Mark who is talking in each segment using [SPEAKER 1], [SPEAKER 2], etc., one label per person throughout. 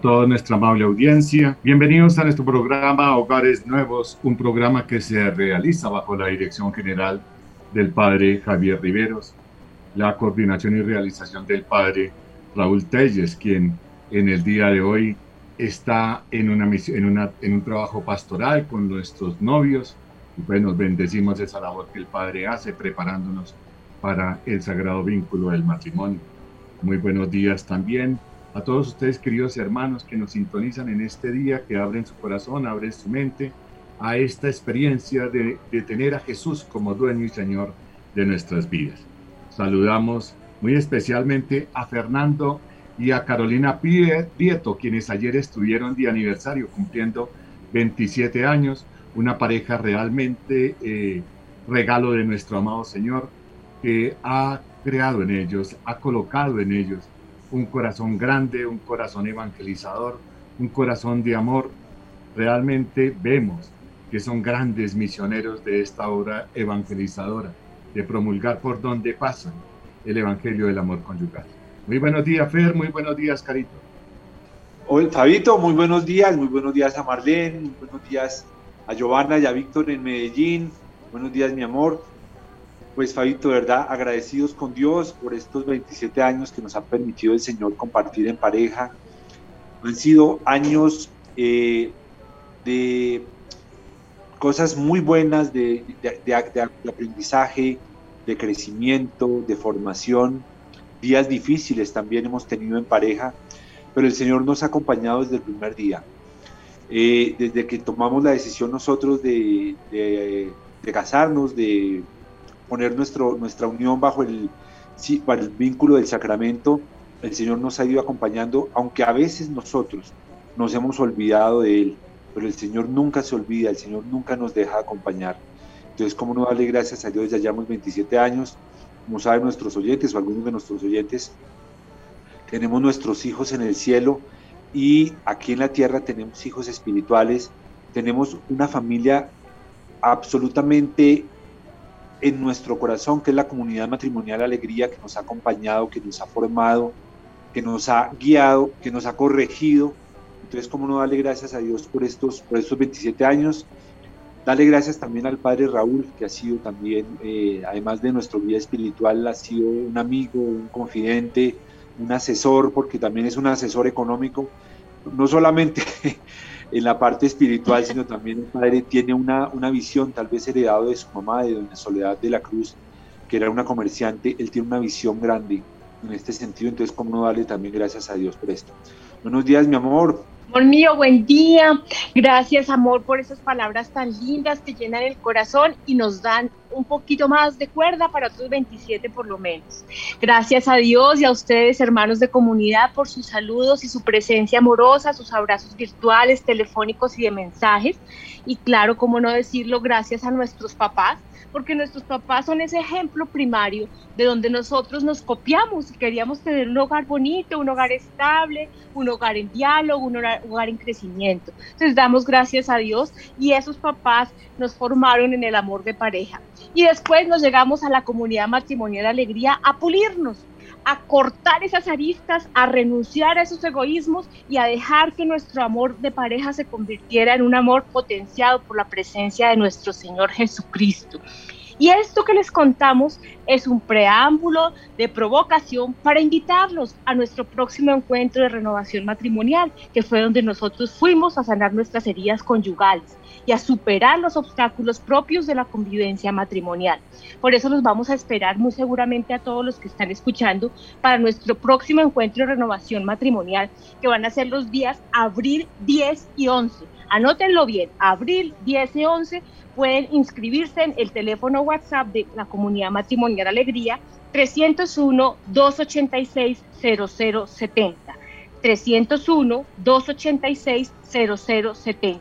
[SPEAKER 1] A
[SPEAKER 2] toda nuestra amable audiencia. Bienvenidos a nuestro programa Hogares Nuevos, un programa que se realiza bajo la dirección general del padre Javier Riveros, la coordinación y realización del padre Raúl Telles, quien en el día de hoy está en, una, en, una, en un trabajo pastoral con nuestros novios. Y pues nos bendecimos esa labor que el Padre hace preparándonos para el sagrado vínculo del matrimonio. Muy buenos días también a todos ustedes, queridos hermanos, que nos sintonizan en este día, que abren su corazón, abren su mente a esta experiencia de, tener a Jesús como dueño y Señor de nuestras vidas. Saludamos muy especialmente a Fernando y a Carolina Prieto, quienes ayer estuvieron de aniversario cumpliendo 27 años, una pareja realmente eh, regalo de nuestro amado Señor, que ha creado en ellos, ha colocado en ellos un corazón grande, un corazón evangelizador, un corazón de amor. Realmente vemos que son grandes misioneros de esta obra evangelizadora, de promulgar por donde pasan el Evangelio del amor conyugal. Muy buenos días, Fer, muy buenos días, Carito.
[SPEAKER 3] Hola, Fabito, muy buenos días, muy buenos días a Marlene, muy buenos días a Giovanna y a Víctor en Medellín, buenos días mi amor. Pues Fabito, verdad, agradecidos con Dios por estos 27 años que nos ha permitido el Señor compartir en pareja. Han sido años eh, de cosas muy buenas, de, aprendizaje, de crecimiento, de formación. Días difíciles también hemos tenido en pareja, pero el Señor nos ha acompañado desde el primer día. Eh, desde que tomamos la decisión nosotros de casarnos, de poner nuestro, nuestra unión bajo el, bajo el vínculo del sacramento, el Señor nos ha ido acompañando, aunque a veces nosotros nos hemos olvidado de Él, pero el Señor nunca se olvida, el Señor nunca nos deja acompañar. Entonces, ¿cómo no darle gracias a Dios? Ya llevamos 27 años, como saben nuestros oyentes o algunos de nuestros oyentes, tenemos nuestros hijos en el cielo y aquí en la tierra tenemos hijos espirituales, tenemos una familia absolutamente en nuestro corazón, que es la comunidad matrimonial Alegría, que nos ha acompañado, que nos ha formado, que nos ha guiado, que nos ha corregido. Entonces, ¿cómo no darle gracias a Dios por estos, por estos 27 años? Darle gracias también al Padre Raúl, que ha sido también, eh, además de nuestro guía espiritual, ha sido un amigo, un confidente, un asesor, porque también es un asesor económico, no solamente en la parte espiritual, sino también el padre tiene una, una visión, tal vez heredado de su mamá, de doña Soledad de la Cruz, que era una comerciante, él tiene una visión grande en este sentido, entonces cómo no darle también gracias a Dios por esto. Buenos días, mi amor.
[SPEAKER 4] Amor mío, buen día. Gracias, amor, por esas palabras tan lindas que llenan el corazón y nos dan un poquito más de cuerda para otros 27 por lo menos. Gracias a Dios y a ustedes, hermanos de comunidad, por sus saludos y su presencia amorosa, sus abrazos virtuales, telefónicos y de mensajes. Y claro, cómo no decirlo, gracias a nuestros papás porque nuestros papás son ese ejemplo primario de donde nosotros nos copiamos y queríamos tener un hogar bonito, un hogar estable, un hogar en diálogo, un hogar, en crecimiento. Entonces damos gracias a Dios y esos papás nos formaron en el amor de pareja. Y después nos llegamos a la comunidad matrimonial Alegría a pulirnos, a cortar esas aristas, a renunciar a esos egoísmos y a dejar que nuestro amor de pareja se convirtiera en un amor potenciado por la presencia de nuestro Señor Jesucristo. Y esto que les contamos es un preámbulo de provocación para invitarlos a nuestro próximo encuentro de renovación matrimonial, que fue donde nosotros fuimos a sanar nuestras heridas conyugales y a superar los obstáculos propios de la convivencia matrimonial. Por eso los vamos a esperar muy seguramente a todos los que están escuchando para nuestro próximo encuentro de renovación matrimonial, que van a ser los días abril 10 y 11. Anótenlo bien, abril 10 y 11 pueden inscribirse en el teléfono WhatsApp de la comunidad matrimonial Alegría 301-286-0070. 301-286-0070.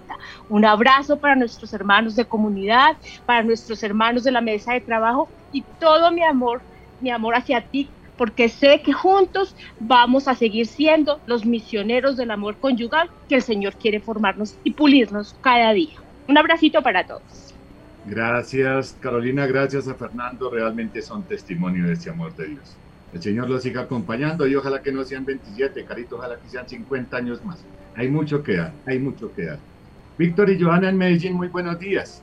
[SPEAKER 4] Un abrazo para nuestros hermanos de comunidad, para nuestros hermanos de la mesa de trabajo y todo mi amor, mi amor hacia ti, porque sé que juntos vamos a seguir siendo los misioneros del amor conyugal que el Señor quiere formarnos y pulirnos cada día. Un abracito para todos.
[SPEAKER 2] Gracias, Carolina. Gracias a Fernando. Realmente son testimonio de ese amor de Dios. El Señor los siga acompañando y ojalá que no sean 27, Carito, ojalá que sean 50 años más. Hay mucho que dar, hay mucho que dar. Víctor y Joana en Medellín, muy buenos días.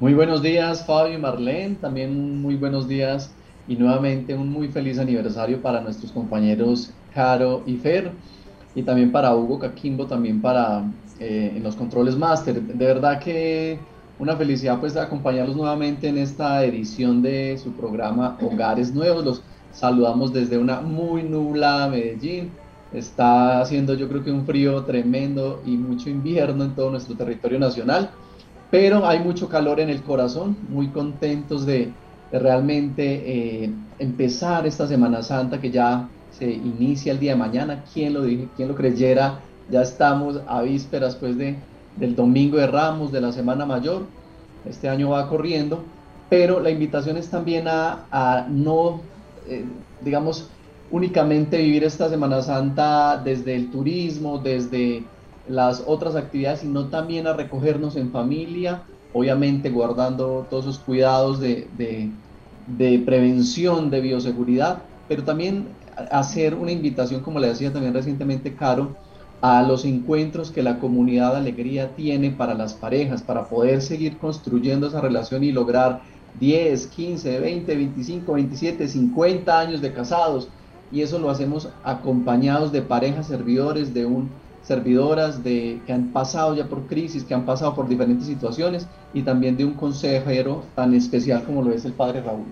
[SPEAKER 5] Muy buenos días, Fabio y Marlene. También muy buenos días y nuevamente un muy feliz aniversario para nuestros compañeros Caro y Fer y también para Hugo Caquimbo, también para eh, en los controles máster. De verdad que una felicidad pues de acompañarlos nuevamente en esta edición de su programa Hogares Nuevos. Saludamos desde una muy nublada Medellín. Está haciendo yo creo que un frío tremendo y mucho invierno en todo nuestro territorio nacional, pero hay mucho calor en el corazón, muy contentos de, realmente eh, empezar esta Semana Santa que ya se inicia el día de mañana. ¿Quién lo dije? ¿Quién lo creyera? Ya estamos a vísperas pues de del Domingo de Ramos, de la Semana Mayor. Este año va corriendo, pero la invitación es también a, no, eh, digamos, únicamente vivir esta Semana Santa desde el turismo, desde las otras actividades, sino también a recogernos en familia, obviamente guardando todos esos cuidados de, de prevención, de bioseguridad, pero también hacer una invitación, como le decía también recientemente Caro, a los encuentros que la comunidad alegría tiene para las parejas, para poder seguir construyendo esa relación y lograr 10, 15, 20, 25, 27, 50 años de casados. Y eso lo hacemos acompañados de parejas servidores, de un servidoras de, que han pasado ya por crisis, que han pasado por diferentes situaciones y también de un consejero tan especial como lo es el padre Raúl.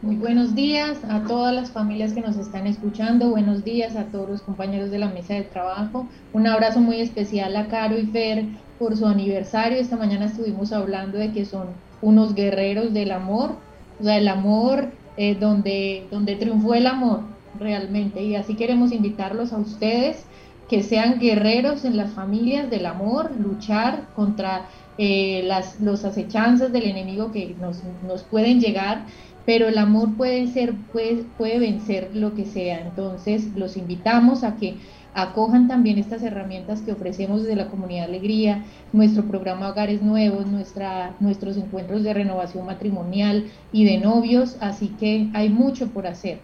[SPEAKER 6] Muy buenos días a todas las familias que nos están escuchando, buenos días a todos los compañeros de la mesa de trabajo, un abrazo muy especial a Caro y Fer por su aniversario. Esta mañana estuvimos hablando de que son unos guerreros del amor, o sea, el amor eh, donde, donde triunfó el amor realmente. Y así queremos invitarlos a ustedes que sean guerreros en las familias del amor, luchar contra eh, las los acechanzas del enemigo que nos, nos pueden llegar pero el amor puede ser, puede, puede vencer lo que sea. Entonces, los invitamos a que acojan también estas herramientas que ofrecemos desde la comunidad Alegría, nuestro programa Hogares Nuevos, nuestra, nuestros encuentros de renovación matrimonial y de novios, así que hay mucho por hacer.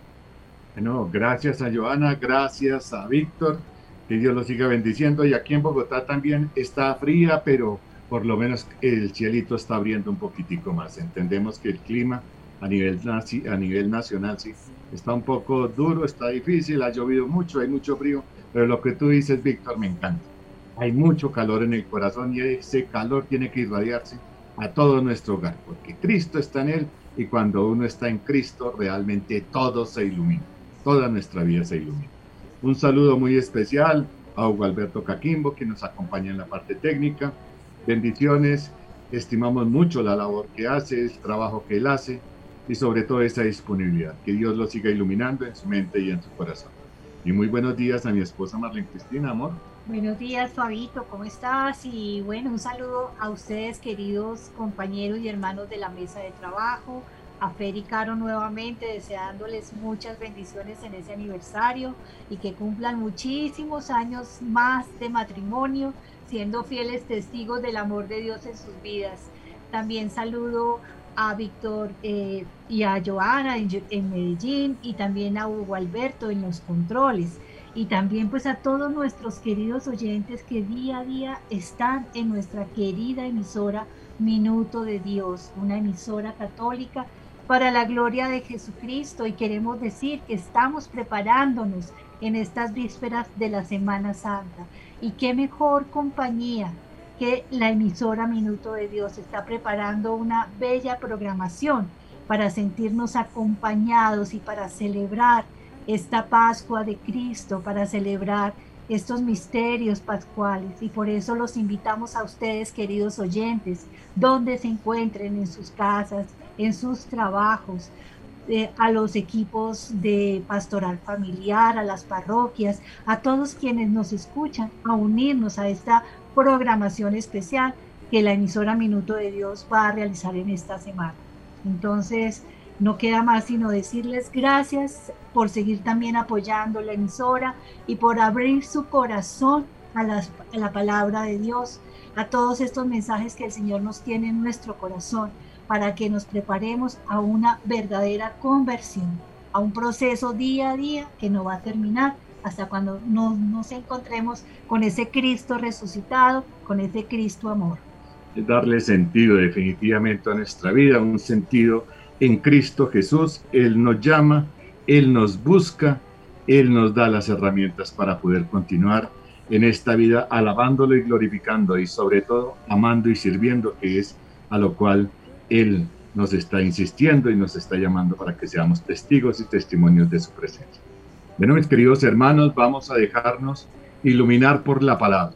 [SPEAKER 2] Bueno, gracias a Joana, gracias a Víctor, que Dios los siga bendiciendo y aquí en Bogotá también está fría, pero por lo menos el cielito está abriendo un poquitico más. Entendemos que el clima a nivel, a nivel nacional, sí. Está un poco duro, está difícil, ha llovido mucho, hay mucho frío, pero lo que tú dices, Víctor, me encanta. Hay mucho calor en el corazón y ese calor tiene que irradiarse a todo nuestro hogar, porque Cristo está en él y cuando uno está en Cristo, realmente todo se ilumina, toda nuestra vida se ilumina. Un saludo muy especial a Hugo Alberto Caquimbo, que nos acompaña en la parte técnica. Bendiciones, estimamos mucho la labor que hace, el trabajo que él hace y sobre todo esa disponibilidad. Que Dios lo siga iluminando en su mente y en su corazón. Y muy buenos días a mi esposa Marlene Cristina, amor.
[SPEAKER 7] Buenos días, Fabito, ¿cómo estás? Y bueno, un saludo a ustedes, queridos compañeros y hermanos de la mesa de trabajo, a Fer y Caro nuevamente, deseándoles muchas bendiciones en ese aniversario y que cumplan muchísimos años más de matrimonio, siendo fieles testigos del amor de Dios en sus vidas. También saludo a Víctor eh, y a Joana en, en, Medellín y también a Hugo Alberto en los controles. Y también pues a todos nuestros queridos oyentes que día a día están en nuestra querida emisora Minuto de Dios, una emisora católica para la gloria de Jesucristo. Y queremos decir que estamos preparándonos en estas vísperas de la Semana Santa. Y qué mejor compañía la emisora Minuto de Dios está preparando una bella programación para sentirnos acompañados y para celebrar esta Pascua de Cristo, para celebrar estos misterios pascuales. Y por eso los invitamos a ustedes, queridos oyentes, donde se encuentren en sus casas, en sus trabajos, eh, a los equipos de pastoral familiar, a las parroquias, a todos quienes nos escuchan, a unirnos a esta programación especial que la emisora Minuto de Dios va a realizar en esta semana. Entonces, no queda más sino decirles gracias por seguir también apoyando la emisora y por abrir su corazón a, la palabra de Dios, a todos estos mensajes que el Señor nos tiene en nuestro corazón para que nos preparemos a una verdadera conversión, a un proceso día a día que no va a terminar hasta cuando nos, encontremos con ese Cristo resucitado, con ese Cristo amor.
[SPEAKER 2] Darle sentido definitivamente a nuestra vida, un sentido en Cristo Jesús. Él nos llama, Él nos busca, Él nos da las herramientas para poder continuar en esta vida alabándolo y glorificando y sobre todo amando y sirviendo, que es a lo cual Él nos está insistiendo y nos está llamando para que seamos testigos y testimonios de su presencia. Bueno, mis queridos hermanos, vamos a dejarnos iluminar por la palabra.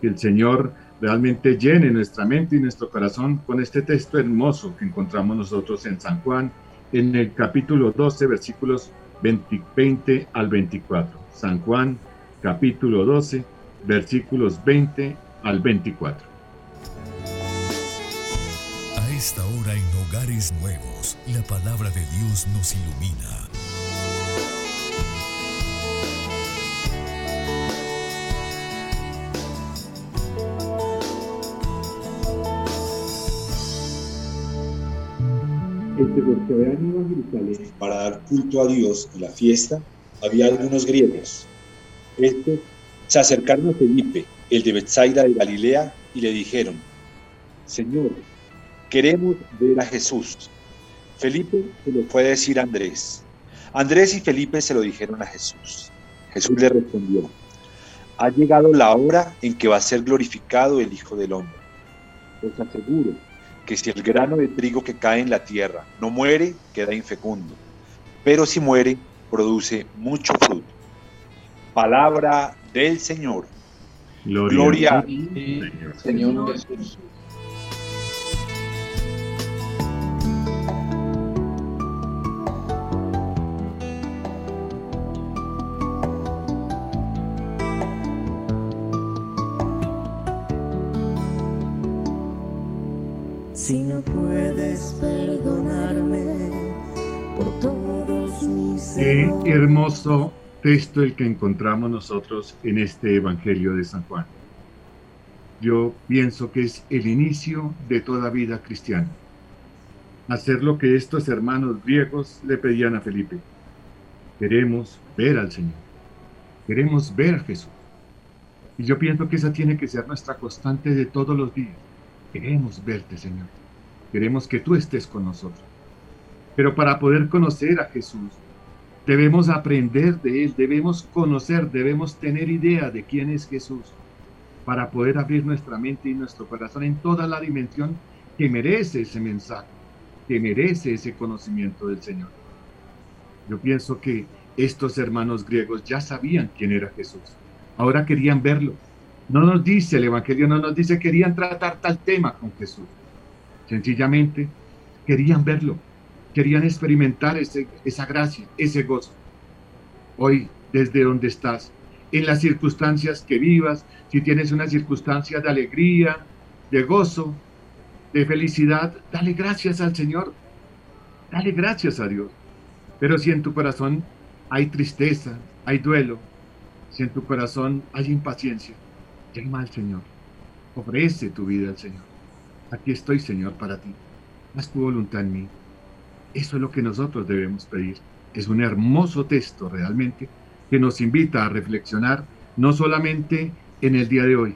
[SPEAKER 2] Que el Señor realmente llene nuestra mente y nuestro corazón con este texto hermoso que encontramos nosotros en San Juan, en el capítulo 12, versículos 20, al 24. San Juan, capítulo 12, versículos 20 al 24.
[SPEAKER 8] A esta hora en hogares nuevos, la palabra de Dios nos ilumina
[SPEAKER 9] Para dar culto a Dios en la fiesta, había algunos griegos. Estos se acercaron a Felipe, el de Bethsaida de Galilea, y le dijeron, Señor, queremos ver a Jesús. Felipe se lo fue a decir a Andrés. Andrés y Felipe se lo dijeron a Jesús. Jesús le respondió, ha llegado la hora en que va a ser glorificado el Hijo del Hombre. Os aseguro que si el grano de trigo que cae en la tierra no muere, queda infecundo, pero si muere, produce mucho fruto. Palabra del Señor. Gloria, a ti, Señor Jesús.
[SPEAKER 2] Hermoso texto el que encontramos nosotros en este Evangelio de San Juan. Yo pienso que es el inicio de toda vida cristiana. Hacer lo que estos hermanos griegos le pedían a Felipe. Queremos ver al Señor. Queremos ver a Jesús. Y yo pienso que esa tiene que ser nuestra constante de todos los días. Queremos verte, Señor. Queremos que tú estés con nosotros. Pero para poder conocer a Jesús, debemos aprender de Él, debemos conocer, debemos tener idea de quién es Jesús, para poder abrir nuestra mente y nuestro corazón en toda la dimensión que merece ese mensaje, que merece ese conocimiento del Señor. Yo pienso que estos hermanos griegos ya sabían quién era Jesús. Ahora querían verlo, no nos dice el Evangelio, no nos dice querían tratar tal tema con Jesús. Sencillamente querían verlo, querían experimentar esa gracia, ese gozo. Hoy, desde donde estás, en las circunstancias que vivas, si tienes una circunstancia de alegría, de gozo, de felicidad, dale gracias al Señor. Dale gracias a Dios. Pero si en tu corazón hay tristeza, hay duelo, si en tu corazón hay impaciencia, llama al Señor. Ofrece tu vida al Señor. Aquí estoy, Señor, para ti. haz tu voluntad en mí. Eso es lo que nosotros debemos pedir. Es un hermoso texto realmente que nos invita a reflexionar no solamente en el día de hoy,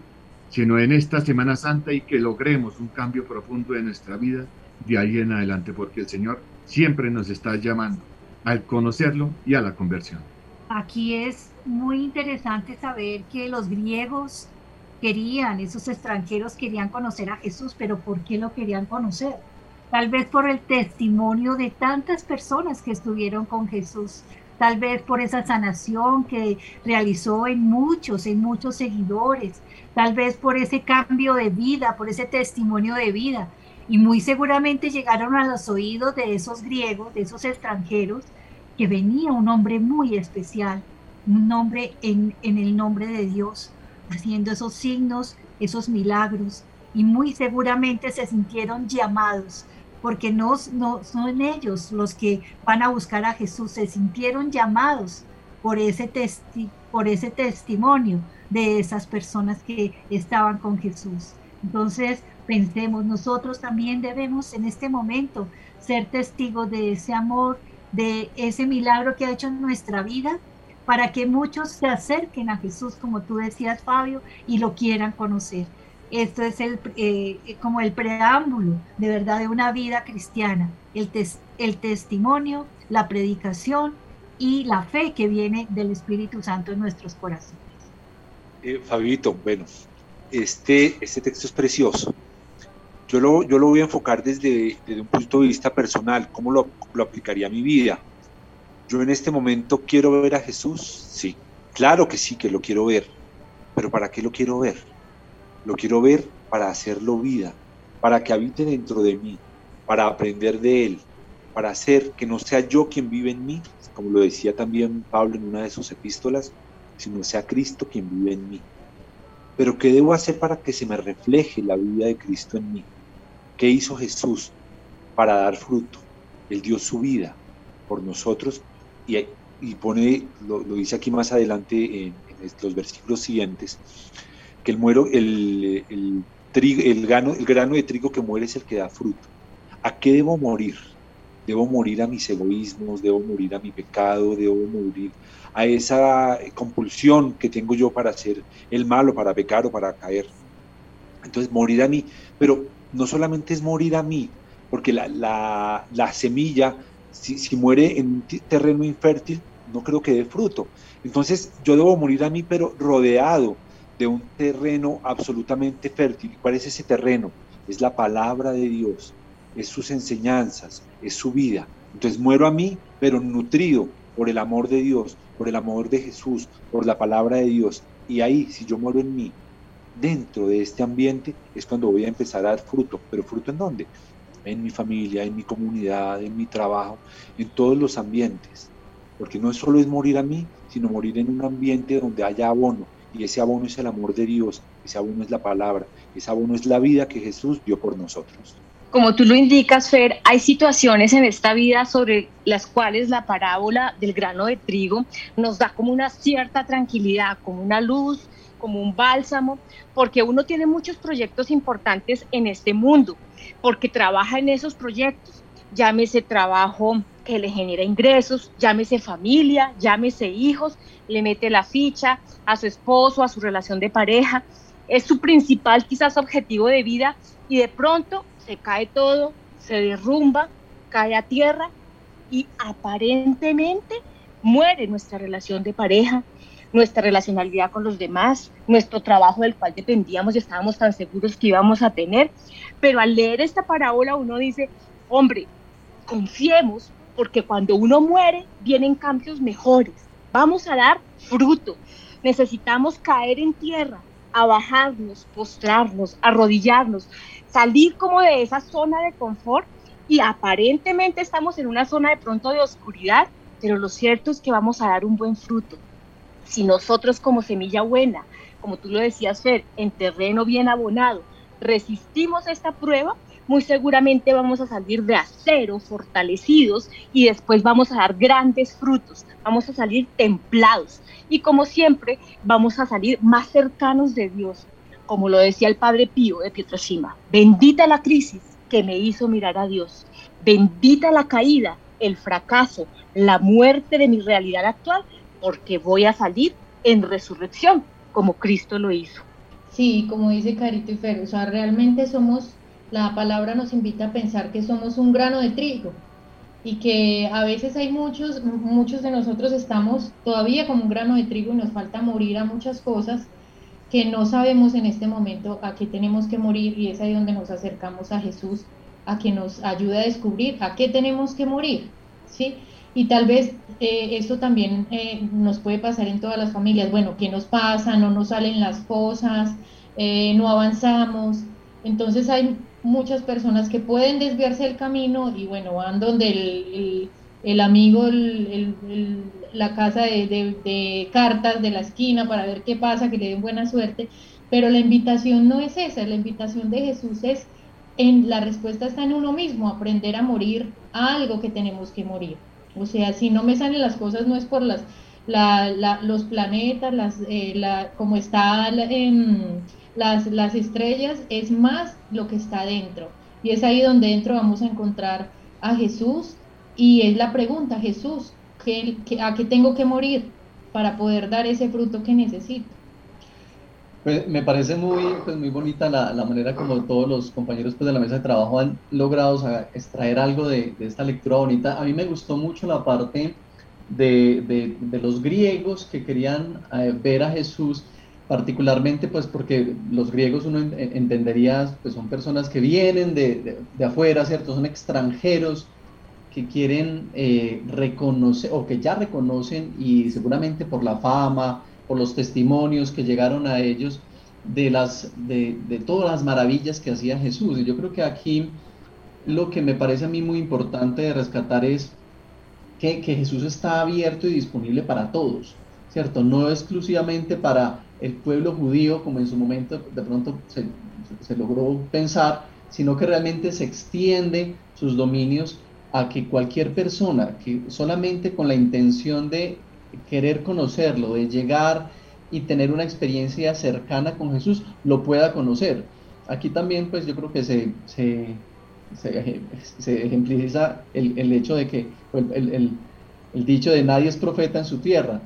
[SPEAKER 2] sino en esta Semana Santa y que logremos un cambio profundo en nuestra vida de ahí en adelante, porque el Señor siempre nos está llamando al conocerlo y a la conversión.
[SPEAKER 7] Aquí es muy interesante saber que los griegos querían, esos extranjeros querían conocer a Jesús, pero ¿por qué lo querían conocer? Tal vez por el testimonio de tantas personas que estuvieron con Jesús, tal vez por esa sanación que realizó en muchos, en muchos seguidores, tal vez por ese cambio de vida, por ese testimonio de vida. Y muy seguramente llegaron a los oídos de esos griegos, de esos extranjeros, que venía un hombre muy especial, un hombre en, en el nombre de Dios, haciendo esos signos, esos milagros, y muy seguramente se sintieron llamados, porque no, no son ellos los que van a buscar a Jesús, se sintieron llamados por ese, testi por ese testimonio de esas personas que estaban con Jesús. Entonces, pensemos, nosotros también debemos en este momento ser testigos de ese amor, de ese milagro que ha hecho en nuestra vida, para que muchos se acerquen a Jesús, como tú decías, Fabio, y lo quieran conocer. Esto es el, eh, como el preámbulo de verdad de una vida cristiana, el, el testimonio, la predicación y la fe que viene del Espíritu Santo en nuestros corazones.
[SPEAKER 3] Eh, Fabito, bueno, este, este texto es precioso. Yo lo, yo lo voy a enfocar desde, desde un punto de vista personal, cómo lo, lo aplicaría a mi vida. Yo en este momento quiero ver a Jesús, sí, claro que sí que lo quiero ver, pero ¿para qué lo quiero ver? Lo quiero ver para hacerlo vida, para que habite dentro de mí, para aprender de Él, para hacer que no sea yo quien vive en mí, como lo decía también Pablo en una de sus epístolas, sino sea Cristo quien vive en mí. Pero ¿qué debo hacer para que se me refleje la vida de Cristo en mí? ¿Qué hizo Jesús para dar fruto? Él dio su vida por nosotros y, y pone, lo, dice aquí más adelante en, los versículos siguientes, que el, muero, el, el, trigo, el, grano, el grano de trigo que muere es el que da fruto. ¿A qué debo morir? Debo morir a mis egoísmos, debo morir a mi pecado, debo morir a esa compulsión que tengo yo para hacer el malo, para pecar o para caer. Entonces, morir a mí, pero no solamente es morir a mí, porque la, la, semilla, si, si, muere en un terreno infértil, no creo que dé fruto. Entonces, yo debo morir a mí, pero rodeado de un terreno absolutamente fértil. ¿Cuál es ese terreno? Es la palabra de Dios, es sus enseñanzas, es su vida. Entonces muero a mí, pero nutrido por el amor de Dios, por el amor de Jesús, por la palabra de Dios. Y ahí, si yo muero en mí, dentro de este ambiente, es cuando voy a empezar a dar fruto. ¿Pero fruto en dónde? En mi familia, en mi comunidad, en mi trabajo, en todos los ambientes. Porque no solo es morir a mí, sino morir en un ambiente donde haya abono. Y ese abono es el amor de Dios, ese abono es la palabra, ese abono es la vida que Jesús dio por nosotros.
[SPEAKER 4] Como tú lo indicas, Fer, hay situaciones en esta vida sobre las cuales la parábola del grano de trigo nos da como una cierta tranquilidad, como una luz, como un bálsamo, porque uno tiene muchos proyectos importantes en este mundo, porque trabaja en esos proyectos, llámese trabajo que le genera ingresos, llámese familia, llámese hijos, le mete la ficha a su esposo, a su relación de pareja, es su principal quizás objetivo de vida y de pronto se cae todo, se derrumba, cae a tierra y aparentemente muere nuestra relación de pareja, nuestra relacionalidad con los demás, nuestro trabajo del cual dependíamos y estábamos tan seguros que íbamos a tener. Pero al leer esta parábola uno dice, hombre, confiemos porque cuando uno muere vienen cambios mejores, vamos a dar fruto, necesitamos caer en tierra, a bajarnos, postrarnos, arrodillarnos, salir como de esa zona de confort. Y aparentemente estamos en una zona de pronto de oscuridad, pero lo cierto es que vamos a dar un buen fruto. Si nosotros como semilla buena, como tú lo decías, Fer, en terreno bien abonado, resistimos esta prueba, muy seguramente vamos a salir de acero, fortalecidos, y después vamos a dar grandes frutos, vamos a salir templados, y como siempre, vamos a salir más cercanos de Dios, como lo decía el padre Pío de Pietroshima, bendita la crisis que me hizo mirar a Dios. Bendita la caída, el fracaso, la muerte de mi realidad actual, porque voy a salir en resurrección, como Cristo lo hizo.
[SPEAKER 6] Sí, como dice Carito y Fer, o sea, realmente somos, la palabra nos invita a pensar que somos un grano de trigo y que a veces hay muchos, muchos de nosotros estamos todavía como un grano de trigo y nos falta morir a muchas cosas que no sabemos en este momento a qué tenemos que morir y es ahí donde nos acercamos a Jesús a que nos ayude a descubrir a qué tenemos que morir, ¿sí? Y tal vez eh, esto también eh, nos puede pasar en todas las familias. Bueno, ¿qué nos pasa? No nos salen las cosas, eh, no avanzamos. Entonces hay muchas personas que pueden desviarse del camino y bueno, van donde el, el, amigo, la casa de, de, cartas de la esquina para ver qué pasa, que le den buena suerte. Pero la invitación no es esa, la invitación de Jesús es, en la respuesta está en uno mismo, aprender a morir a algo que tenemos que morir. O sea, si no me salen las cosas no es por las, los planetas, las, eh, la, como están las, las estrellas, es más lo que está dentro. Y es ahí donde dentro vamos a encontrar a Jesús y es la pregunta, Jesús, ¿qué, a qué tengo que morir para poder dar ese fruto que necesito?
[SPEAKER 5] Pues me parece muy, pues muy bonita la, la, manera como todos los compañeros pues, de la mesa de trabajo han logrado extraer algo de, de, esta lectura bonita. A mí me gustó mucho la parte de, de, los griegos que querían eh, ver a Jesús, particularmente pues porque los griegos uno entendería pues son personas que vienen de, afuera, ¿cierto? Son extranjeros que quieren eh, reconocer o que ya reconocen y seguramente por la fama, por los testimonios que llegaron a ellos de, las, de, todas las maravillas que hacía Jesús. Y yo creo que aquí lo que me parece a mí muy importante de rescatar es que, Jesús está abierto y disponible para todos, ¿cierto? No exclusivamente para el pueblo judío, como en su momento de pronto se, se logró pensar, sino que realmente se extiende sus dominios a que cualquier persona que solamente con la intención de querer conocerlo, de llegar y tener una experiencia cercana con Jesús, lo pueda conocer. Aquí también, pues yo creo que se, se, se, ejemplifica el, el, hecho de que el, el, el, dicho de nadie es profeta en su tierra.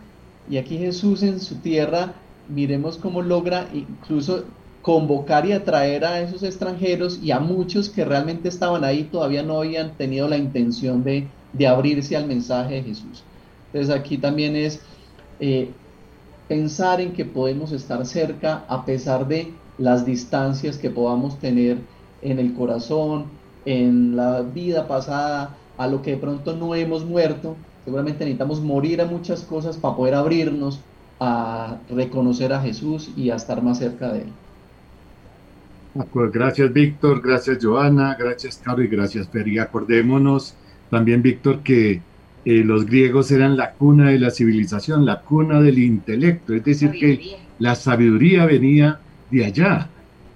[SPEAKER 5] Y aquí Jesús en su tierra, miremos cómo logra incluso convocar y atraer a esos extranjeros y a muchos que realmente estaban ahí todavía no habían tenido la intención de, de abrirse al mensaje de Jesús. Entonces aquí también es eh, pensar en que podemos estar cerca a pesar de las distancias que podamos tener en el corazón, en la vida pasada, a lo que de pronto no hemos muerto. Seguramente necesitamos morir a muchas cosas para poder abrirnos a reconocer a Jesús y a estar más cerca de Él.
[SPEAKER 2] Pues gracias Víctor, gracias Joana, gracias Caro y gracias Fer. Y acordémonos también Víctor que eh, los griegos eran la cuna de la civilización, la cuna del intelecto, es decir, que la sabiduría venía de allá.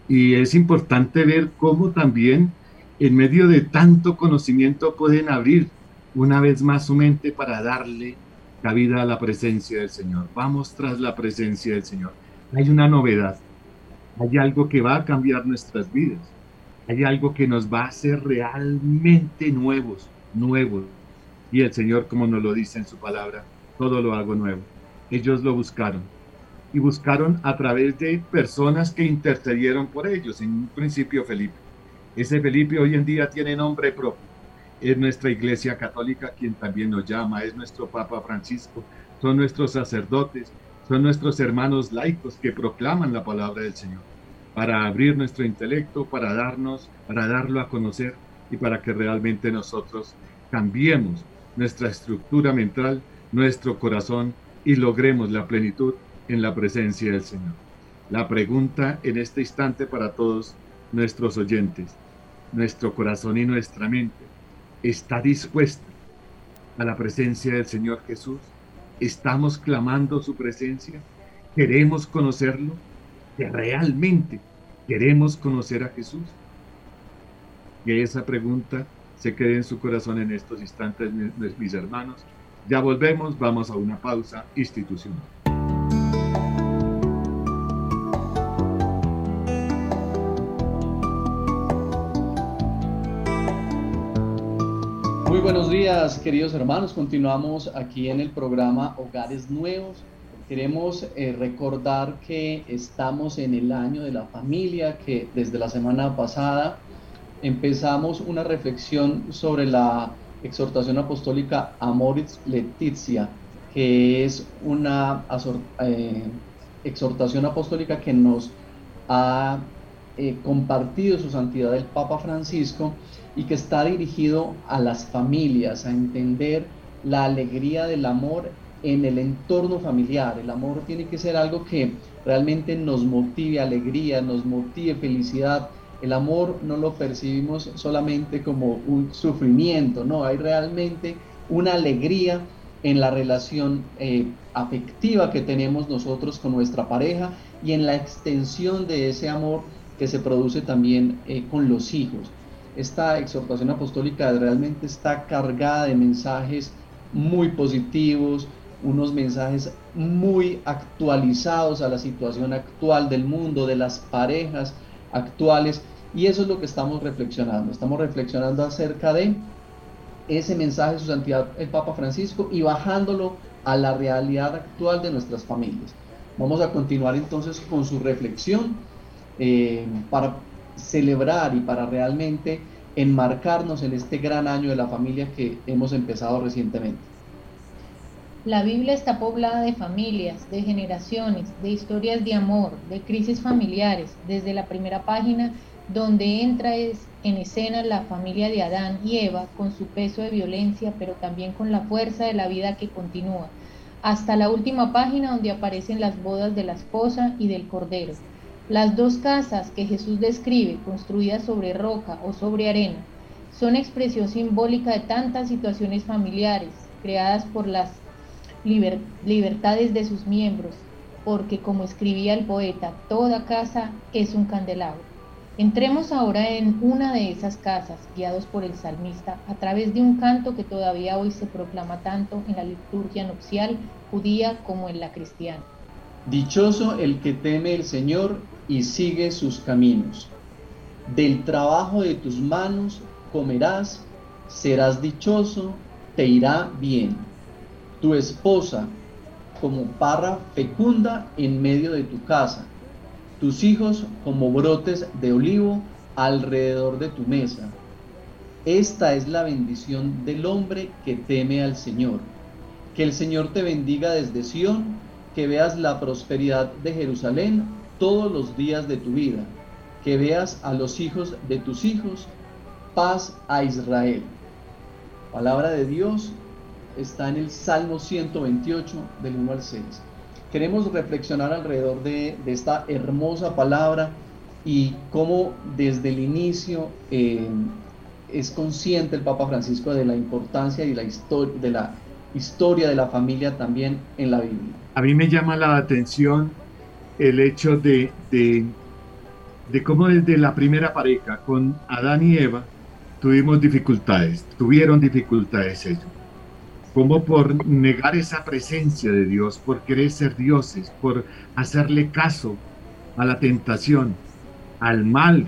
[SPEAKER 2] Y es importante ver cómo también en medio de tanto conocimiento pueden abrir una vez más su mente para darle cabida a la presencia del Señor. Vamos tras la presencia del Señor. Hay una novedad, hay algo que va a cambiar nuestras vidas, hay algo que nos va a hacer realmente nuevos, nuevos, y el Señor, como nos lo dice en su palabra, todo lo hago nuevo. Ellos lo buscaron. Y buscaron a través de personas que intercedieron por ellos. En un principio Felipe. Ese Felipe hoy en día tiene nombre propio. Es nuestra iglesia católica quien también nos llama. Es nuestro Papa Francisco. Son nuestros sacerdotes. Son nuestros hermanos laicos que proclaman la palabra del Señor. Para abrir nuestro intelecto, para darnos, para darlo a conocer y para que realmente nosotros cambiemos nuestra estructura mental, nuestro corazón y logremos la plenitud en la presencia del Señor. La pregunta en este instante para todos nuestros oyentes, nuestro corazón y nuestra mente, ¿está dispuesta a la presencia del Señor Jesús? ¿Estamos clamando su presencia? ¿Queremos conocerlo? ¿Que realmente queremos conocer a Jesús? Y esa pregunta se quede en su corazón en estos instantes, mis hermanos. Ya volvemos, vamos a una pausa institucional.
[SPEAKER 5] Muy buenos días, queridos hermanos. Continuamos aquí en el programa Hogares Nuevos. Queremos eh, recordar que estamos en el año de la familia, que desde la semana pasada empezamos una reflexión sobre la exhortación apostólica Amoris Letizia, que es una eh, exhortación apostólica que nos ha eh, compartido su santidad el Papa Francisco y que está dirigido a las familias, a entender la alegría del amor en el entorno familiar. El amor tiene que ser algo que realmente nos motive alegría, nos motive felicidad. El amor no lo percibimos solamente como un sufrimiento, no, hay realmente una alegría en la relación eh, afectiva que tenemos nosotros con nuestra pareja y en la extensión de ese amor que se produce también eh, con los hijos esta exhortación apostólica realmente está cargada de mensajes muy positivos, unos mensajes muy actualizados a la situación actual del mundo, de las parejas actuales. Y eso es lo que estamos reflexionando. Estamos reflexionando acerca de ese mensaje de su santidad el Papa Francisco y bajándolo a la realidad actual de nuestras familias. Vamos a continuar entonces con su reflexión eh, para celebrar y para realmente enmarcarnos en este gran año de la familia que hemos empezado recientemente.
[SPEAKER 6] La Biblia está poblada de familias, de generaciones, de historias de amor, de crisis familiares, desde la primera página donde entra en escena la familia de Adán y Eva con su peso de violencia, pero también con la fuerza de la vida que continúa, hasta la última página donde aparecen las bodas de la esposa y del cordero, las dos casas que Jesús describe, construidas sobre roca o sobre arena, son expresión simbólica de tantas situaciones familiares creadas por las libertades de sus miembros, porque como escribía el poeta, toda casa es un candelabro. Entremos ahora en una de esas casas, guiados por el salmista, a través de un canto que todavía hoy se proclama tanto en la liturgia nupcial judía como en la cristiana.
[SPEAKER 5] Dichoso el que teme el Señor y sigue sus caminos. Del trabajo de tus manos comerás, serás dichoso, te irá bien. Tu esposa como parra fecunda en medio de tu casa, tus hijos como brotes de olivo alrededor de tu mesa. Esta es la bendición del hombre que teme al Señor. Que el Señor te bendiga desde Sión, que veas la prosperidad de Jerusalén todos los días de tu vida, que veas a los hijos de tus hijos, paz a Israel. Palabra de Dios está en el Salmo 128 del 1 al 6. Queremos reflexionar alrededor de, esta hermosa palabra y cómo desde el inicio eh, es consciente el Papa Francisco de la importancia y la de la historia de la familia también en la Biblia.
[SPEAKER 2] A mí me llama la atención el hecho de, de, cómo desde la primera pareja con Adán y Eva tuvimos dificultades, tuvieron dificultades ellos. Como por negar esa presencia de Dios, por querer ser dioses, por hacerle caso a la tentación, al mal,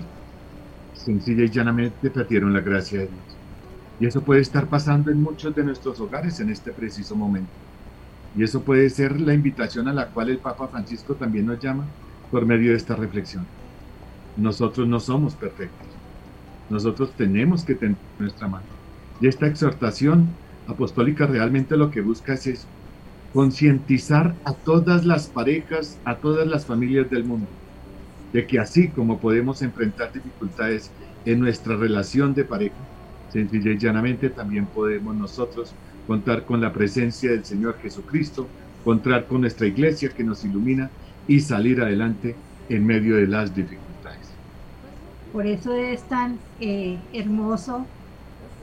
[SPEAKER 2] sencilla y llanamente tratieron la gracia de Dios. Y eso puede estar pasando en muchos de nuestros hogares en este preciso momento. Y eso puede ser la invitación a la cual el Papa Francisco también nos llama por medio de esta reflexión. Nosotros no somos perfectos. Nosotros tenemos que tener nuestra mano. Y esta exhortación apostólica realmente lo que busca es concientizar a todas las parejas, a todas las familias del mundo, de que así como podemos enfrentar dificultades en nuestra relación de pareja, sencilla llanamente también podemos nosotros contar con la presencia del Señor Jesucristo, contar con nuestra iglesia que nos ilumina y salir adelante en medio de las dificultades.
[SPEAKER 7] Por eso es tan eh, hermoso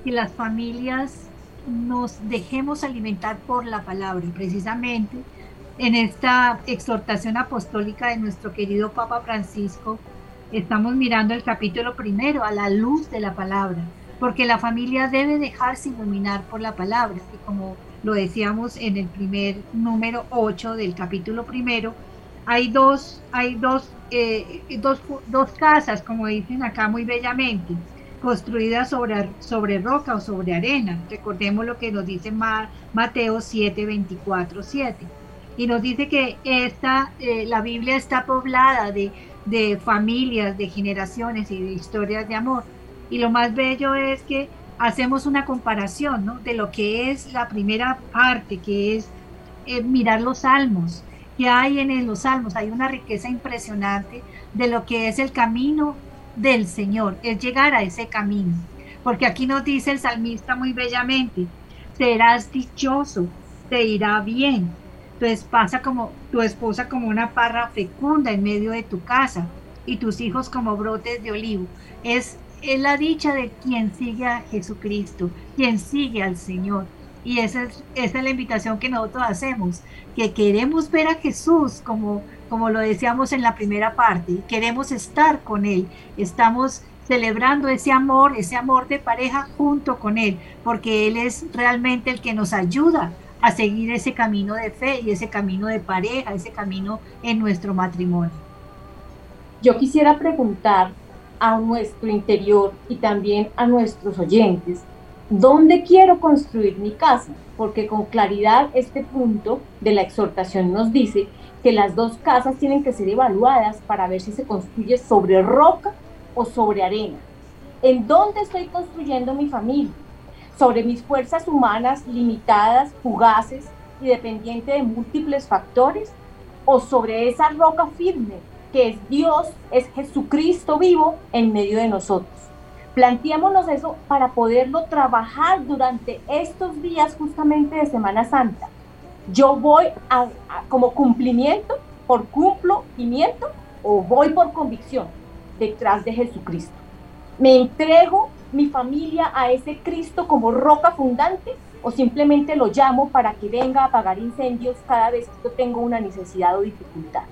[SPEAKER 7] que las familias nos dejemos alimentar por la palabra. Precisamente en esta exhortación apostólica de nuestro querido Papa Francisco, estamos mirando el capítulo primero a la luz de la palabra porque la familia debe dejarse iluminar por la palabra. Y como lo decíamos en el primer número 8 del capítulo primero, hay dos, hay dos, eh, dos, dos casas, como dicen acá muy bellamente. construida sobre, sobre roca o sobre arena. Recordemos lo que nos dice Mateo 7, 24, 7. Y nos dice que esta, eh, la Biblia está poblada de, de familias, de generaciones y de historias de amor. Y lo más bello es que hacemos una comparación ¿no? de lo que es la primera parte, que es eh, mirar los salmos. que hay en los salmos? Hay una riqueza impresionante de lo que es el camino del Señor, es llegar a ese camino. Porque aquí nos dice el salmista muy bellamente, serás dichoso, te irá bien. Tu esposa como tu esposa como una parra fecunda en medio de tu casa y tus hijos como brotes de olivo. Es, es la dicha de quien sigue a Jesucristo, quien sigue al Señor. Y esa es, esa es la invitación que nosotros hacemos, que queremos ver a Jesús como como lo decíamos en la primera parte, queremos estar con Él, estamos celebrando ese amor, ese amor de pareja junto con Él, porque Él es realmente el que nos ayuda a seguir ese camino de fe y ese camino de pareja, ese camino en nuestro matrimonio.
[SPEAKER 4] Yo quisiera preguntar a nuestro interior y también a nuestros oyentes, ¿dónde quiero construir mi casa? Porque con claridad este punto de la exhortación nos dice que las dos casas tienen que ser evaluadas para ver si se construye sobre roca o sobre arena. ¿En dónde estoy construyendo mi familia? ¿Sobre mis fuerzas humanas limitadas, fugaces y dependientes de múltiples factores? ¿O sobre esa roca firme que es Dios, es Jesucristo vivo en medio de nosotros? Planteémonos eso para poderlo trabajar durante estos días justamente de Semana Santa yo voy a, como cumplimiento, por cumplimiento, o voy por convicción detrás de Jesucristo. Me entrego mi familia a ese Cristo como roca fundante o simplemente lo llamo para que venga a apagar incendios cada vez que yo tengo una necesidad o dificultad.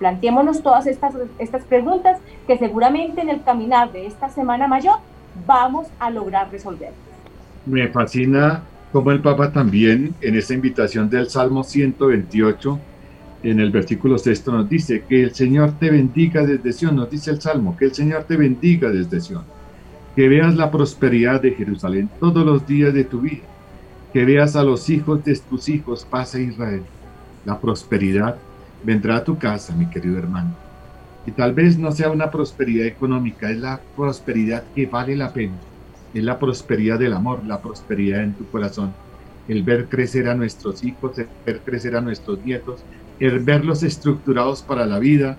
[SPEAKER 4] Planteémonos todas estas, estas preguntas que seguramente en el caminar de esta Semana Mayor vamos a lograr resolver.
[SPEAKER 2] Me fascina como el Papa también en esa invitación del Salmo 128, en el versículo sexto nos dice que el Señor te bendiga desde Sion, nos dice el Salmo, que el Señor te bendiga desde Sion, que veas la prosperidad de Jerusalén todos los días de tu vida, que veas a los hijos de tus hijos, paz a Israel. La prosperidad vendrá a tu casa, mi querido hermano. Y tal vez no sea una prosperidad económica, es la prosperidad que vale la pena es la prosperidad del amor, la prosperidad en tu corazón, el ver crecer a nuestros hijos, el ver crecer a nuestros nietos, el verlos estructurados para la vida,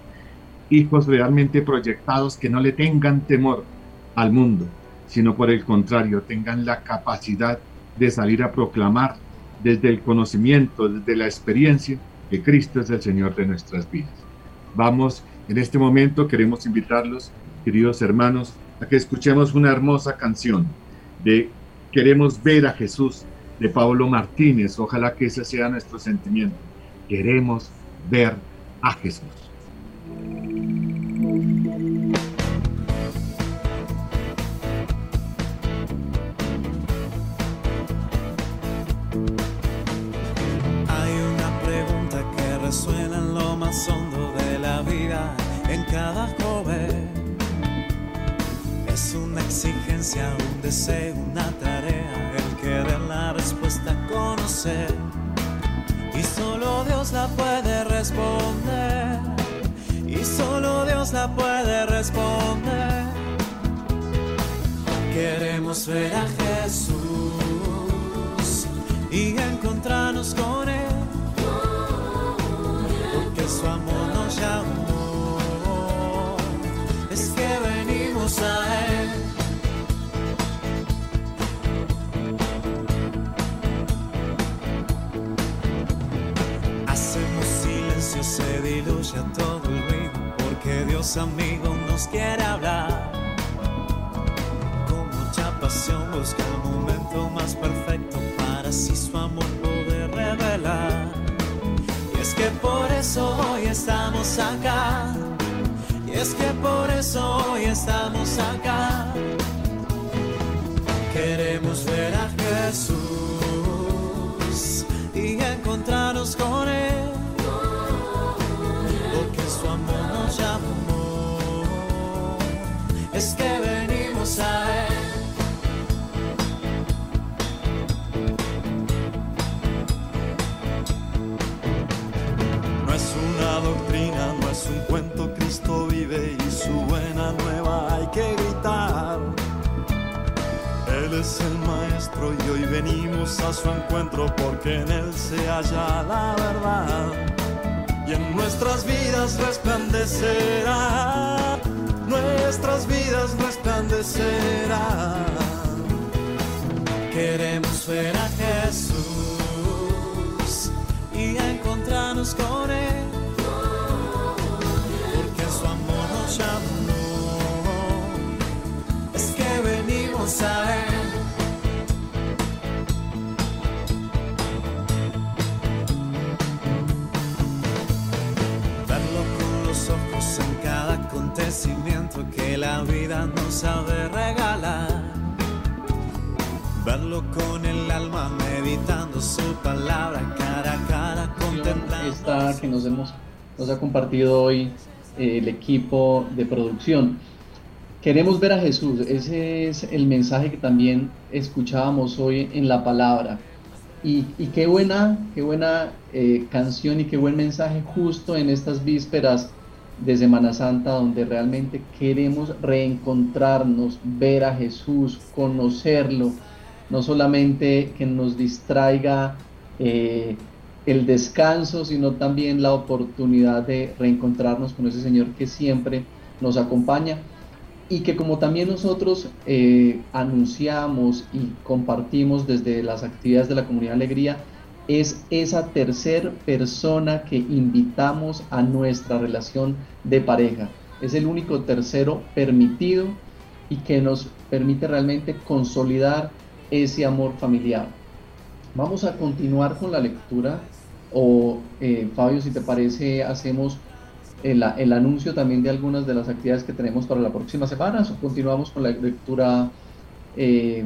[SPEAKER 2] hijos realmente proyectados que no le tengan temor al mundo, sino por el contrario, tengan la capacidad de salir a proclamar desde el conocimiento, desde la experiencia, que Cristo es el Señor de nuestras vidas. Vamos, en este momento queremos invitarlos, queridos hermanos, a que escuchemos una hermosa canción de Queremos ver a Jesús de Pablo Martínez. Ojalá que ese sea nuestro sentimiento. Queremos ver a Jesús.
[SPEAKER 10] Exigencia, un deseo, una tarea, el querer la respuesta conocer. Y solo Dios la puede responder. Y solo Dios la puede responder. Queremos ver a Jesús y encontrarnos con Él. Porque su amor diluye todo el ruido, porque Dios amigo nos quiere hablar. Con mucha pasión busca el momento más perfecto para así su amor poder revelar. Y es que por eso hoy estamos acá. Y es que por eso hoy estamos acá. Queremos ver a Jesús y encontrarnos con Él que venimos a Él. No es una doctrina, no es un cuento, Cristo vive y su buena nueva hay que gritar. Él es el maestro y hoy venimos a su encuentro porque en Él se halla la verdad y en nuestras vidas resplandecerá nuestras vidas resplandecerá. Queremos ver a Jesús y encontrarnos con Él. Porque su amor nos llamó. Es que venimos a Él. Verlo con los ojos en cada acontecimiento que la vida nos sabe regalar. Verlo con el alma meditando su palabra cara a cara contemplando.
[SPEAKER 5] Esta que nos, hemos, nos ha compartido hoy eh, el equipo de producción. Queremos ver a Jesús, ese es el mensaje que también escuchábamos hoy en la palabra. Y, y qué buena, qué buena eh, canción y qué buen mensaje justo en estas vísperas de Semana Santa donde realmente queremos reencontrarnos, ver a Jesús, conocerlo, no solamente que nos distraiga eh, el descanso, sino también la oportunidad de reencontrarnos con ese Señor que siempre nos acompaña y que como también nosotros eh, anunciamos y compartimos desde las actividades de la comunidad Alegría, es esa tercer persona que invitamos a nuestra relación de pareja. Es el único tercero permitido y que nos permite realmente consolidar ese amor familiar. Vamos a continuar con la lectura o eh, Fabio, si te parece, hacemos el, el, anuncio también de algunas de las actividades que tenemos para la próxima semana o continuamos con la lectura eh,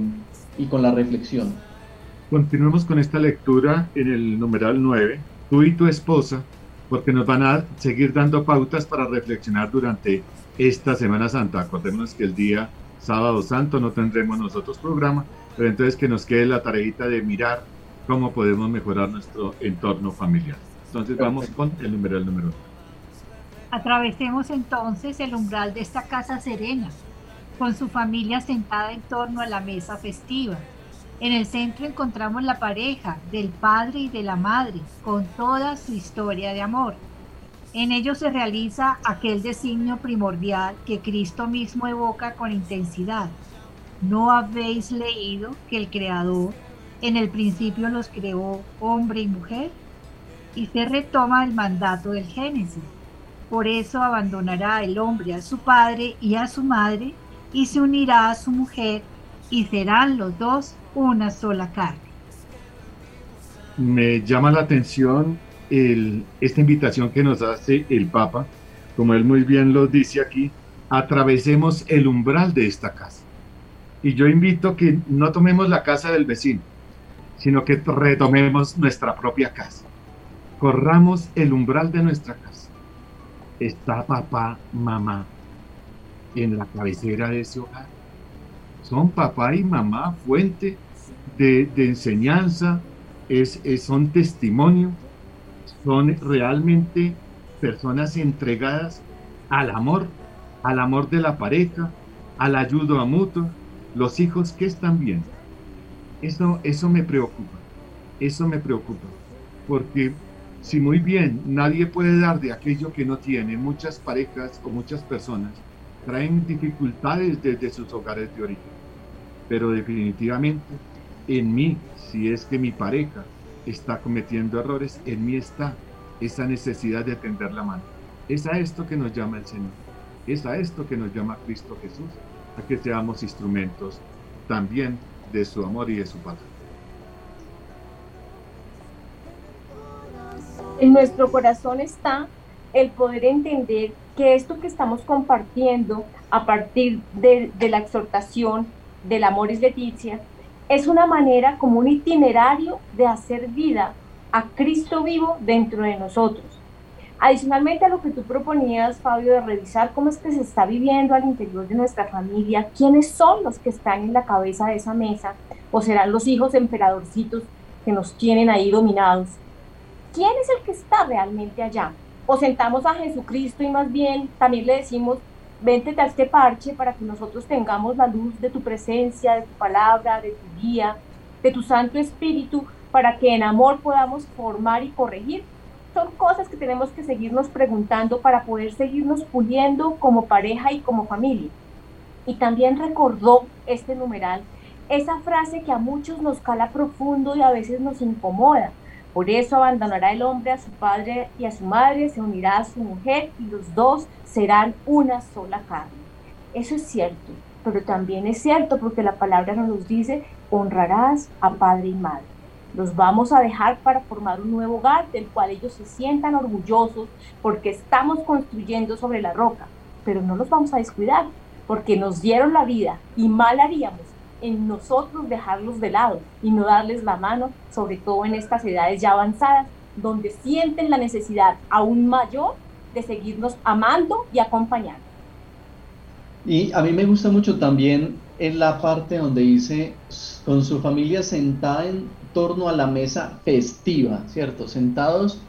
[SPEAKER 5] y con la reflexión.
[SPEAKER 2] Continuemos con esta lectura en el numeral 9, tú y tu esposa, porque nos van a seguir dando pautas para reflexionar durante esta Semana Santa. Acordémonos que el día sábado santo no tendremos nosotros programa, pero entonces que nos quede la tareita de mirar cómo podemos mejorar nuestro entorno familiar. Entonces vamos con el numeral número 9.
[SPEAKER 7] Atravesemos entonces el umbral de esta casa serena, con su familia sentada en torno a la mesa festiva. En el centro encontramos la pareja del padre y de la madre, con toda su historia de amor. En ello se realiza aquel designio primordial que Cristo mismo evoca con intensidad. ¿No habéis leído que el Creador en el principio los creó hombre y mujer? Y se retoma el mandato del Génesis. Por eso abandonará el hombre a su padre y a su madre y se unirá a su mujer y serán los dos una sola carne.
[SPEAKER 2] Me llama la atención esta invitación que nos hace el Papa, como él muy bien lo dice aquí, atravesemos el umbral de esta casa. Y yo invito que no tomemos la casa del vecino, sino que retomemos nuestra propia casa. Corramos el umbral de nuestra casa está papá, mamá en la cabecera de ese hogar. Son papá y mamá fuente de, enseñanza, es, es, son testimonio, son realmente personas entregadas al amor, al amor de la pareja, al ayudo mutuo, los hijos que están bien. Eso, eso me preocupa, eso me preocupa, porque si muy bien nadie puede dar de aquello que no tiene, muchas parejas o muchas personas traen dificultades desde sus hogares de origen. Pero definitivamente en mí, si es que mi pareja está cometiendo errores, en mí está esa necesidad de tender la mano. Es a esto que nos llama el Señor. Es a esto que nos llama Cristo Jesús, a que seamos instrumentos también de su amor y de su paz.
[SPEAKER 4] en nuestro corazón está el poder entender que esto que estamos compartiendo a partir de, de, la exhortación del amor es Leticia, es una manera como un itinerario de hacer vida a Cristo vivo dentro de nosotros. Adicionalmente a lo que tú proponías, Fabio, de revisar cómo es que se está viviendo al interior de nuestra familia, quiénes son los que están en la cabeza de esa mesa, o serán los hijos emperadorcitos que nos tienen ahí dominados, ¿Quién es el que está realmente allá? o sentamos a Jesucristo y más bien también le decimos, vente a este parche para que nosotros tengamos la luz de tu presencia, de tu palabra, de tu guía, de tu Santo Espíritu, para que en amor podamos formar y corregir. Son cosas que tenemos que seguirnos preguntando para poder seguirnos puliendo como pareja y como familia. Y también recordó este numeral esa frase que a muchos nos cala profundo y a veces nos incomoda. Por eso abandonará el hombre a su padre y a su madre, se unirá a su mujer y los dos serán una sola carne. Eso es cierto, pero también es cierto porque la palabra nos dice, honrarás a padre y madre. Los vamos a dejar para formar un nuevo hogar del cual ellos se sientan orgullosos porque estamos construyendo sobre la roca, pero no los vamos a descuidar porque nos dieron la vida y mal haríamos en nosotros dejarlos de lado y no darles la mano, sobre todo en estas edades ya avanzadas, donde sienten la necesidad aún mayor de seguirnos amando y acompañando.
[SPEAKER 5] Y a mí me gusta mucho también en la parte donde dice con su familia sentada en torno a la mesa festiva, ¿cierto? Sentados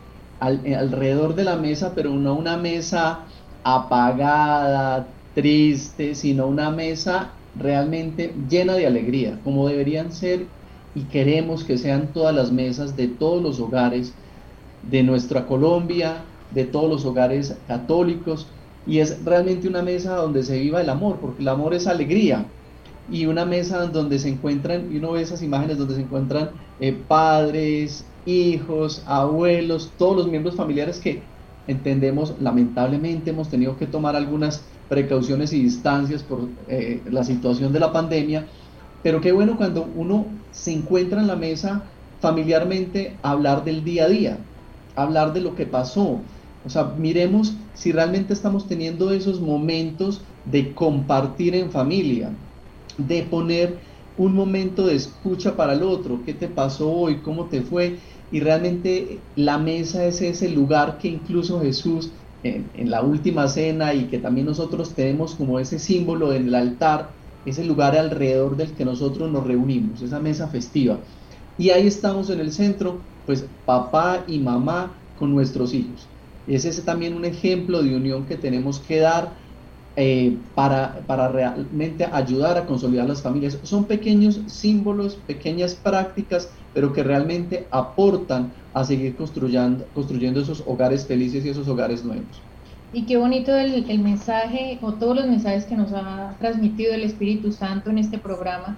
[SPEAKER 5] alrededor de la mesa, pero no una mesa apagada, triste, sino una mesa realmente llena de alegría, como deberían ser y queremos que sean todas las mesas de todos los hogares de nuestra Colombia, de todos los hogares católicos, y es realmente una mesa donde se viva el amor, porque el amor es alegría, y una mesa donde se encuentran, y uno ve esas imágenes donde se encuentran eh, padres, hijos, abuelos, todos los miembros familiares que entendemos, lamentablemente hemos tenido que tomar algunas precauciones y distancias por eh, la situación de la pandemia, pero qué bueno cuando uno se encuentra en la mesa familiarmente hablar del día a día, hablar de lo que pasó. O sea, miremos si realmente estamos teniendo esos momentos de compartir en familia, de poner un momento de escucha para el otro, qué te pasó hoy, cómo te fue, y realmente la mesa es ese lugar que incluso Jesús en, la última cena y que también nosotros tenemos como ese símbolo en el altar, ese lugar alrededor del que nosotros nos reunimos, esa mesa festiva. Y ahí estamos en el centro, pues papá y mamá con nuestros hijos. Ese es también un ejemplo de unión que tenemos que dar eh, para, para realmente ayudar a consolidar las familias. Son pequeños símbolos, pequeñas prácticas, pero que realmente aportan a seguir construyendo, construyendo esos hogares felices y esos hogares nuevos.
[SPEAKER 6] Y qué bonito el, el, mensaje o todos los mensajes que nos ha transmitido el Espíritu Santo en este programa,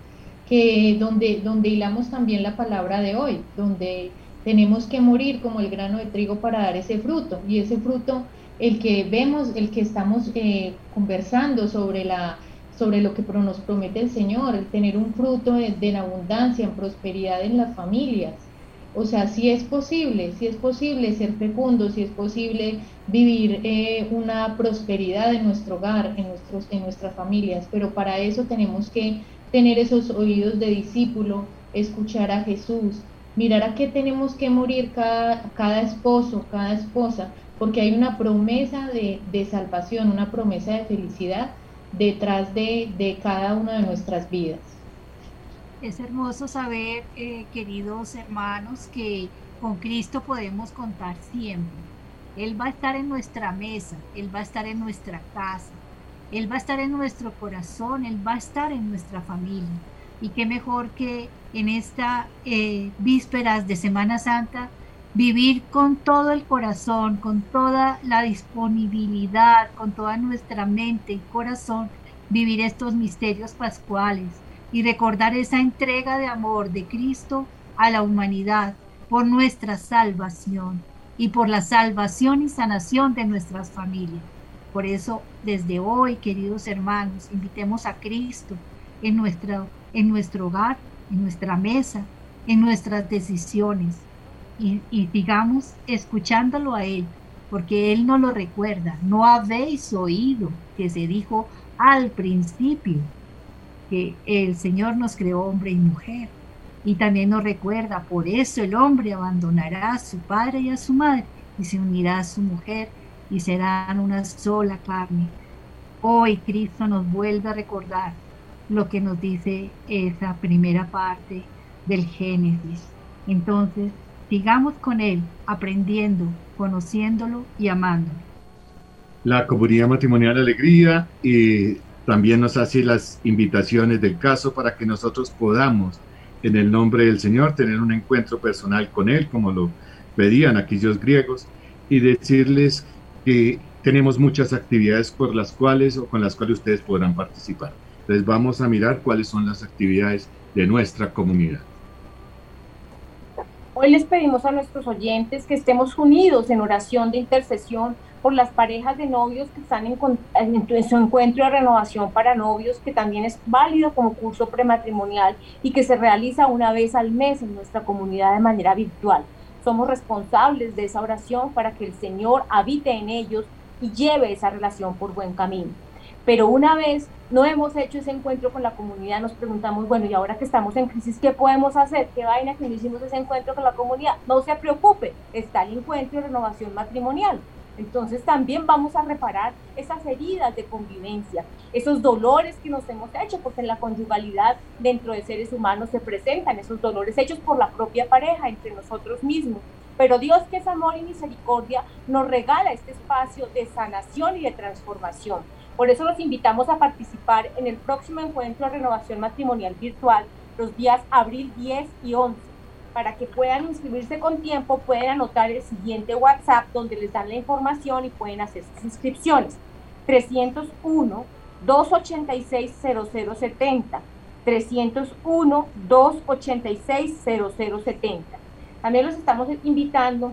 [SPEAKER 6] que donde, donde hilamos también la palabra de hoy, donde tenemos que morir como el grano de trigo para dar ese fruto. Y ese fruto, el que vemos, el que estamos eh, conversando sobre, la, sobre lo que nos promete el Señor, el tener un fruto de, abundancia, en prosperidad en las familias. O sea, si es posible, si es posible ser fecundo, si es posible vivir eh, una prosperidad en nuestro hogar, en, nuestros, en nuestras familias, pero para eso tenemos que tener esos oídos de discípulo, escuchar a Jesús, mirar a qué tenemos que morir cada, cada esposo, cada esposa, porque hay una promesa de, de salvación, una promesa de felicidad detrás de, de cada una de nuestras vidas.
[SPEAKER 7] Es hermoso saber, eh, queridos hermanos, que con Cristo podemos contar siempre. Él va a estar en nuestra mesa, Él va a estar en nuestra casa, Él va a estar en nuestro corazón, Él va a estar en nuestra familia. Y qué mejor que en esta eh, vísperas de Semana Santa vivir con todo el corazón, con toda la disponibilidad, con toda nuestra mente y corazón, vivir estos misterios pascuales y recordar esa entrega de amor de Cristo a la humanidad por nuestra salvación y por la salvación y sanación de nuestras familias. Por eso, desde hoy, queridos hermanos, invitemos a Cristo en nuestro, en nuestro hogar, en nuestra mesa, en nuestras decisiones y, y sigamos escuchándolo a Él, porque Él nos lo recuerda. No habéis oído que se dijo al principio que el Señor nos creó hombre y mujer. Y también nos recuerda, por eso el hombre abandonará a su padre y a su madre y se unirá a su mujer y serán una sola carne. Hoy Cristo nos vuelve a recordar lo que nos dice esa primera parte del Génesis. Entonces, Sigamos con Él, aprendiendo, conociéndolo y amándolo.
[SPEAKER 2] La comunidad matrimonial Alegría y también nos hace las invitaciones del caso para que nosotros podamos, en el nombre del Señor, tener un encuentro personal con Él, como lo pedían aquellos griegos, y decirles que tenemos muchas actividades por las cuales o con las cuales ustedes podrán participar. Entonces vamos a mirar cuáles son las actividades de nuestra comunidad.
[SPEAKER 4] Hoy les pedimos a nuestros oyentes que estemos unidos en oración de intercesión por las parejas de novios que están en, su encuentro de renovación para novios, que también es válido como curso prematrimonial y que se realiza una vez al mes en nuestra comunidad de manera virtual. Somos responsables de esa oración para que el Señor habite en ellos y lleve esa relación por buen camino. Pero una vez no hemos hecho ese encuentro con la comunidad, nos preguntamos, bueno, y ahora que estamos en crisis, ¿qué podemos hacer? ¿Qué vaina que no hicimos ese encuentro con la comunidad? No se preocupe, está el encuentro de renovación matrimonial. Entonces también vamos a reparar esas heridas de convivencia, esos dolores que nos hemos hecho, porque en la conyugalidad dentro de seres humanos se presentan esos dolores hechos por la propia pareja, entre nosotros mismos. Pero Dios que es amor y misericordia nos regala este espacio de sanación y de transformación. Por eso los invitamos a participar en el próximo encuentro de renovación matrimonial virtual los días abril 10 y 11 para que puedan inscribirse con tiempo, pueden anotar el siguiente WhatsApp donde les dan la información y pueden hacer sus inscripciones. 301 286 0070. 301 286 0070. También los estamos invitando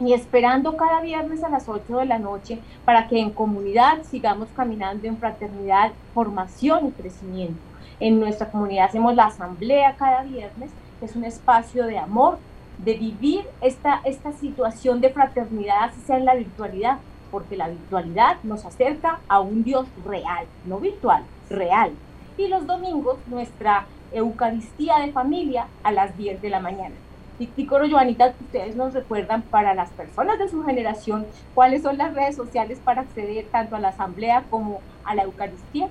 [SPEAKER 4] y esperando cada viernes a las 8 de la noche para que en comunidad sigamos caminando en fraternidad, formación y crecimiento. En nuestra comunidad hacemos la asamblea cada viernes es un espacio de amor, de vivir esta, esta situación de fraternidad, así sea en la virtualidad, porque la virtualidad nos acerca a un Dios real, no virtual, real. Y los domingos nuestra Eucaristía de familia a las 10 de la mañana. Y Coro Joanita, ustedes nos recuerdan para las personas de su generación cuáles son las redes sociales para acceder tanto a la asamblea como a la Eucaristía.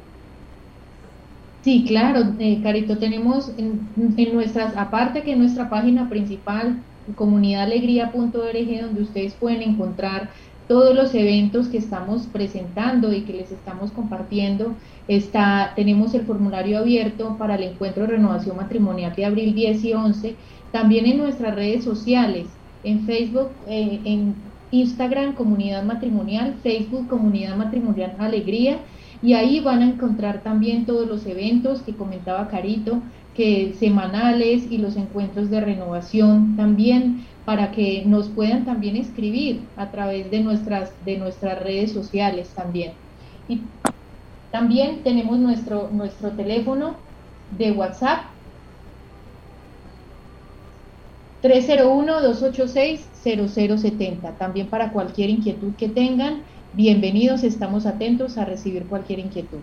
[SPEAKER 6] Sí, claro, eh, Carito, tenemos en, nuestras, aparte que en nuestra página principal, comunidadalegría.org, donde ustedes pueden encontrar todos los eventos que estamos presentando y que les estamos compartiendo. Está, tenemos el formulario abierto para el encuentro de renovación matrimonial de abril 10 y 11. También en nuestras redes sociales, en Facebook, eh, en Instagram, Comunidad Matrimonial, Facebook, Comunidad Matrimonial Alegría y ahí van a encontrar también todos los eventos que comentaba Carito, que semanales y los encuentros de renovación también para que nos puedan también escribir a través de nuestras, de nuestras redes sociales también. Y también tenemos nuestro, nuestro teléfono de WhatsApp 301-286-0070, también para cualquier inquietud que tengan Bienvenidos, estamos atentos a recibir cualquier inquietud.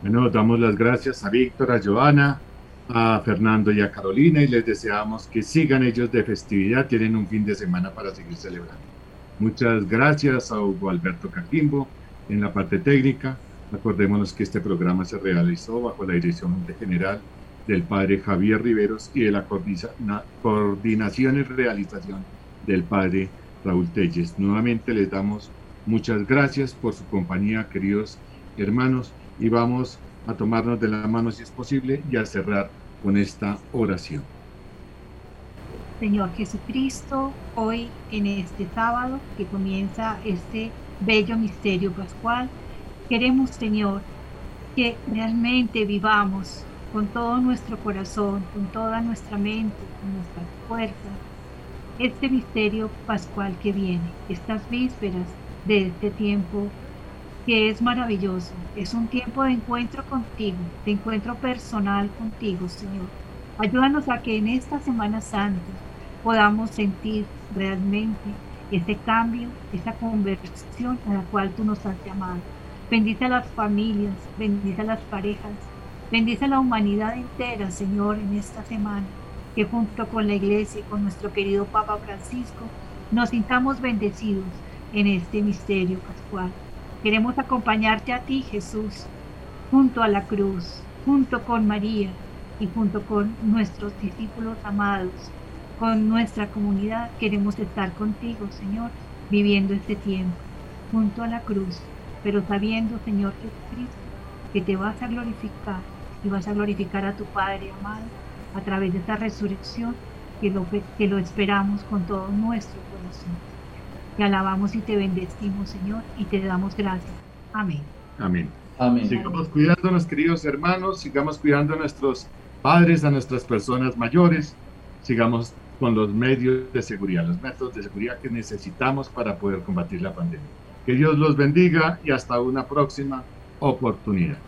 [SPEAKER 2] Bueno, damos las gracias a Víctor, a Joana, a Fernando y a Carolina y les deseamos que sigan ellos de festividad, tienen un fin de semana para seguir celebrando. Muchas gracias a Hugo Alberto Caquimbo en la parte técnica. Acordémonos que este programa se realizó bajo la dirección general del padre Javier Riveros y de la coordinación y realización del padre Raúl Telles. Nuevamente les damos Muchas gracias por su compañía, queridos hermanos, y vamos a tomarnos de la mano si es posible y a cerrar con esta oración.
[SPEAKER 7] Señor Jesucristo, hoy en este sábado que comienza este bello misterio pascual, queremos, Señor, que realmente vivamos con todo nuestro corazón, con toda nuestra mente, con nuestras fuerzas, este misterio pascual que viene, estas vísperas de este tiempo que es maravilloso. Es un tiempo de encuentro contigo, de encuentro personal contigo, Señor. Ayúdanos a que en esta Semana Santa podamos sentir realmente ese cambio, esa conversión a la cual tú nos has llamado. Bendice a las familias, bendice a las parejas, bendice a la humanidad entera, Señor, en esta semana, que junto con la iglesia y con nuestro querido Papa Francisco nos sintamos bendecidos en este misterio pascual. Queremos acompañarte a ti, Jesús, junto a la cruz, junto con María y junto con nuestros discípulos amados, con nuestra comunidad queremos estar contigo, Señor, viviendo este tiempo, junto a la cruz, pero sabiendo, Señor Jesucristo, que te vas a glorificar y vas a glorificar a tu Padre amado a través de esta resurrección que lo, que lo esperamos con todo nuestro corazón. Te alabamos y te bendecimos, Señor, y te damos gracias. Amén.
[SPEAKER 2] Amén.
[SPEAKER 5] Amén.
[SPEAKER 2] Sigamos cuidándonos, queridos hermanos, sigamos cuidando a nuestros padres, a nuestras personas mayores, sigamos con los medios de seguridad, los métodos de seguridad que necesitamos para poder combatir la pandemia. Que Dios los bendiga y hasta una próxima oportunidad.